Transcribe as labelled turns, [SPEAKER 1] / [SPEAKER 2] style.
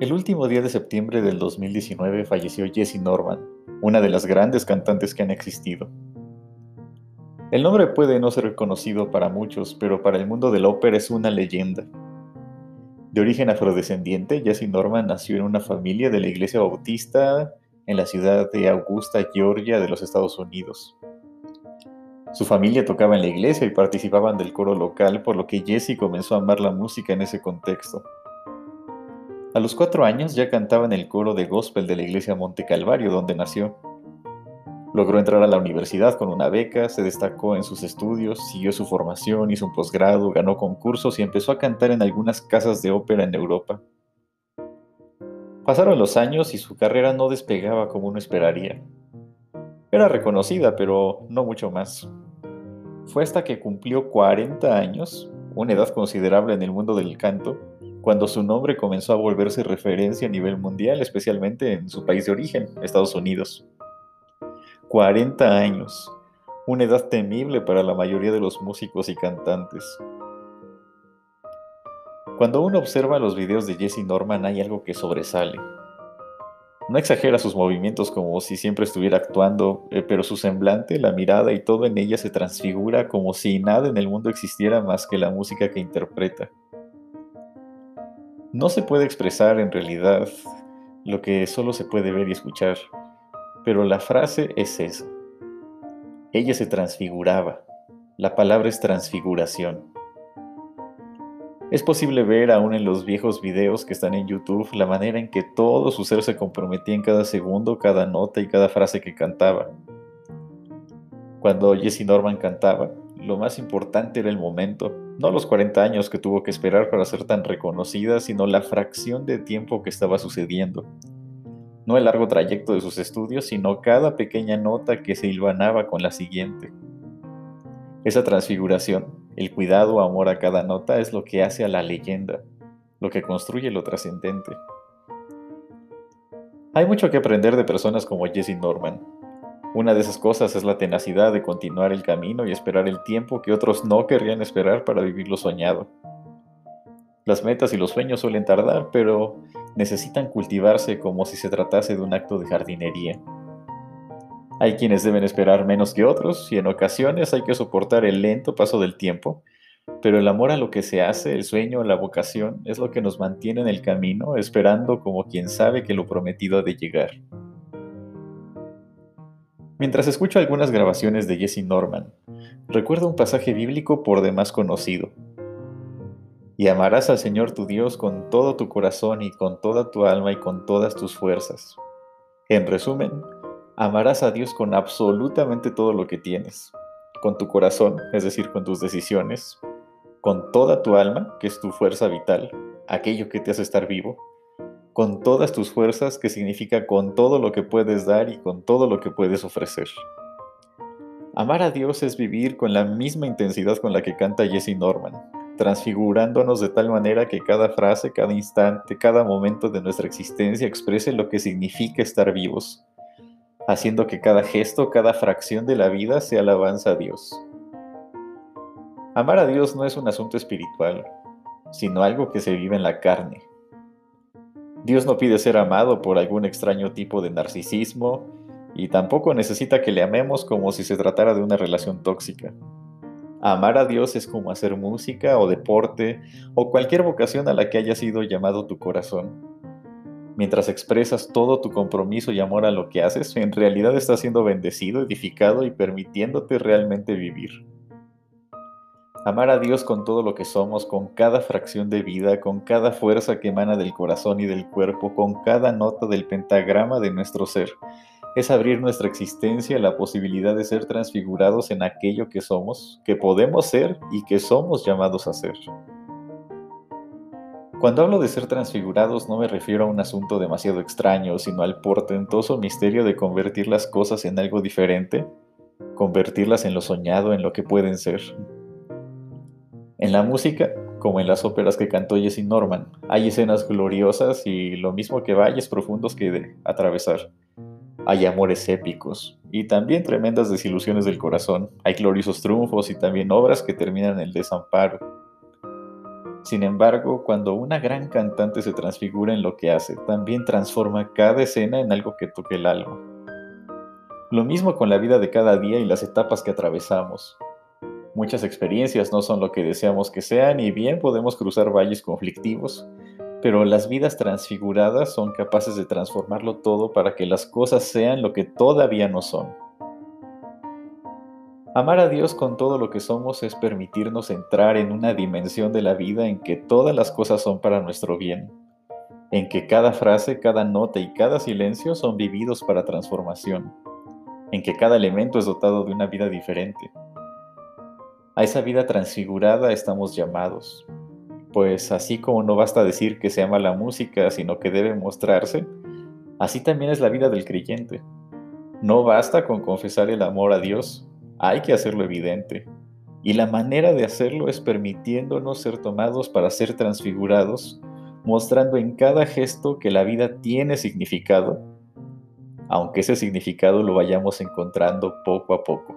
[SPEAKER 1] El último día de septiembre del 2019 falleció Jessie Norman, una de las grandes cantantes que han existido. El nombre puede no ser reconocido para muchos, pero para el mundo de ópera es una leyenda. De origen afrodescendiente, Jessie Norman nació en una familia de la Iglesia Bautista en la ciudad de Augusta, Georgia, de los Estados Unidos. Su familia tocaba en la iglesia y participaban del coro local, por lo que Jessie comenzó a amar la música en ese contexto. A los cuatro años ya cantaba en el coro de gospel de la iglesia Monte Calvario, donde nació. Logró entrar a la universidad con una beca, se destacó en sus estudios, siguió su formación, hizo un posgrado, ganó concursos y empezó a cantar en algunas casas de ópera en Europa. Pasaron los años y su carrera no despegaba como uno esperaría. Era reconocida, pero no mucho más. Fue hasta que cumplió 40 años, una edad considerable en el mundo del canto, cuando su nombre comenzó a volverse referencia a nivel mundial, especialmente en su país de origen, Estados Unidos. 40 años, una edad temible para la mayoría de los músicos y cantantes. Cuando uno observa los videos de Jesse Norman hay algo que sobresale. No exagera sus movimientos como si siempre estuviera actuando, eh, pero su semblante, la mirada y todo en ella se transfigura como si nada en el mundo existiera más que la música que interpreta. No se puede expresar en realidad lo que solo se puede ver y escuchar, pero la frase es esa. Ella se transfiguraba. La palabra es transfiguración. Es posible ver aún en los viejos videos que están en YouTube la manera en que todo su ser se comprometía en cada segundo, cada nota y cada frase que cantaba. Cuando Jessie Norman cantaba, lo más importante era el momento, no los 40 años que tuvo que esperar para ser tan reconocida, sino la fracción de tiempo que estaba sucediendo. No el largo trayecto de sus estudios, sino cada pequeña nota que se hilvanaba con la siguiente. Esa transfiguración, el cuidado o amor a cada nota es lo que hace a la leyenda, lo que construye lo trascendente. Hay mucho que aprender de personas como Jesse Norman, una de esas cosas es la tenacidad de continuar el camino y esperar el tiempo que otros no querrían esperar para vivir lo soñado. Las metas y los sueños suelen tardar, pero necesitan cultivarse como si se tratase de un acto de jardinería. Hay quienes deben esperar menos que otros y en ocasiones hay que soportar el lento paso del tiempo, pero el amor a lo que se hace, el sueño, la vocación, es lo que nos mantiene en el camino esperando como quien sabe que lo prometido ha de llegar. Mientras escucho algunas grabaciones de Jesse Norman, recuerdo un pasaje bíblico por demás conocido. Y amarás al Señor tu Dios con todo tu corazón y con toda tu alma y con todas tus fuerzas. En resumen, amarás a Dios con absolutamente todo lo que tienes, con tu corazón, es decir, con tus decisiones, con toda tu alma, que es tu fuerza vital, aquello que te hace estar vivo, con todas tus fuerzas, que significa con todo lo que puedes dar y con todo lo que puedes ofrecer. Amar a Dios es vivir con la misma intensidad con la que canta Jesse Norman, transfigurándonos de tal manera que cada frase, cada instante, cada momento de nuestra existencia exprese lo que significa estar vivos, haciendo que cada gesto, cada fracción de la vida sea alabanza a Dios. Amar a Dios no es un asunto espiritual, sino algo que se vive en la carne, Dios no pide ser amado por algún extraño tipo de narcisismo y tampoco necesita que le amemos como si se tratara de una relación tóxica. Amar a Dios es como hacer música o deporte o cualquier vocación a la que haya sido llamado tu corazón. Mientras expresas todo tu compromiso y amor a lo que haces, en realidad estás siendo bendecido, edificado y permitiéndote realmente vivir. Amar a Dios con todo lo que somos, con cada fracción de vida, con cada fuerza que emana del corazón y del cuerpo, con cada nota del pentagrama de nuestro ser, es abrir nuestra existencia a la posibilidad de ser transfigurados en aquello que somos, que podemos ser y que somos llamados a ser. Cuando hablo de ser transfigurados no me refiero a un asunto demasiado extraño, sino al portentoso misterio de convertir las cosas en algo diferente, convertirlas en lo soñado, en lo que pueden ser, en la música, como en las óperas que cantó Jesse Norman, hay escenas gloriosas y lo mismo que valles profundos que de atravesar. Hay amores épicos y también tremendas desilusiones del corazón. Hay gloriosos triunfos y también obras que terminan en el desamparo. Sin embargo, cuando una gran cantante se transfigura en lo que hace, también transforma cada escena en algo que toque el alma. Lo mismo con la vida de cada día y las etapas que atravesamos. Muchas experiencias no son lo que deseamos que sean y bien podemos cruzar valles conflictivos, pero las vidas transfiguradas son capaces de transformarlo todo para que las cosas sean lo que todavía no son. Amar a Dios con todo lo que somos es permitirnos entrar en una dimensión de la vida en que todas las cosas son para nuestro bien, en que cada frase, cada nota y cada silencio son vividos para transformación, en que cada elemento es dotado de una vida diferente. A esa vida transfigurada estamos llamados, pues así como no basta decir que se ama la música, sino que debe mostrarse, así también es la vida del creyente. No basta con confesar el amor a Dios, hay que hacerlo evidente. Y la manera de hacerlo es permitiéndonos ser tomados para ser transfigurados, mostrando en cada gesto que la vida tiene significado, aunque ese significado lo vayamos encontrando poco a poco.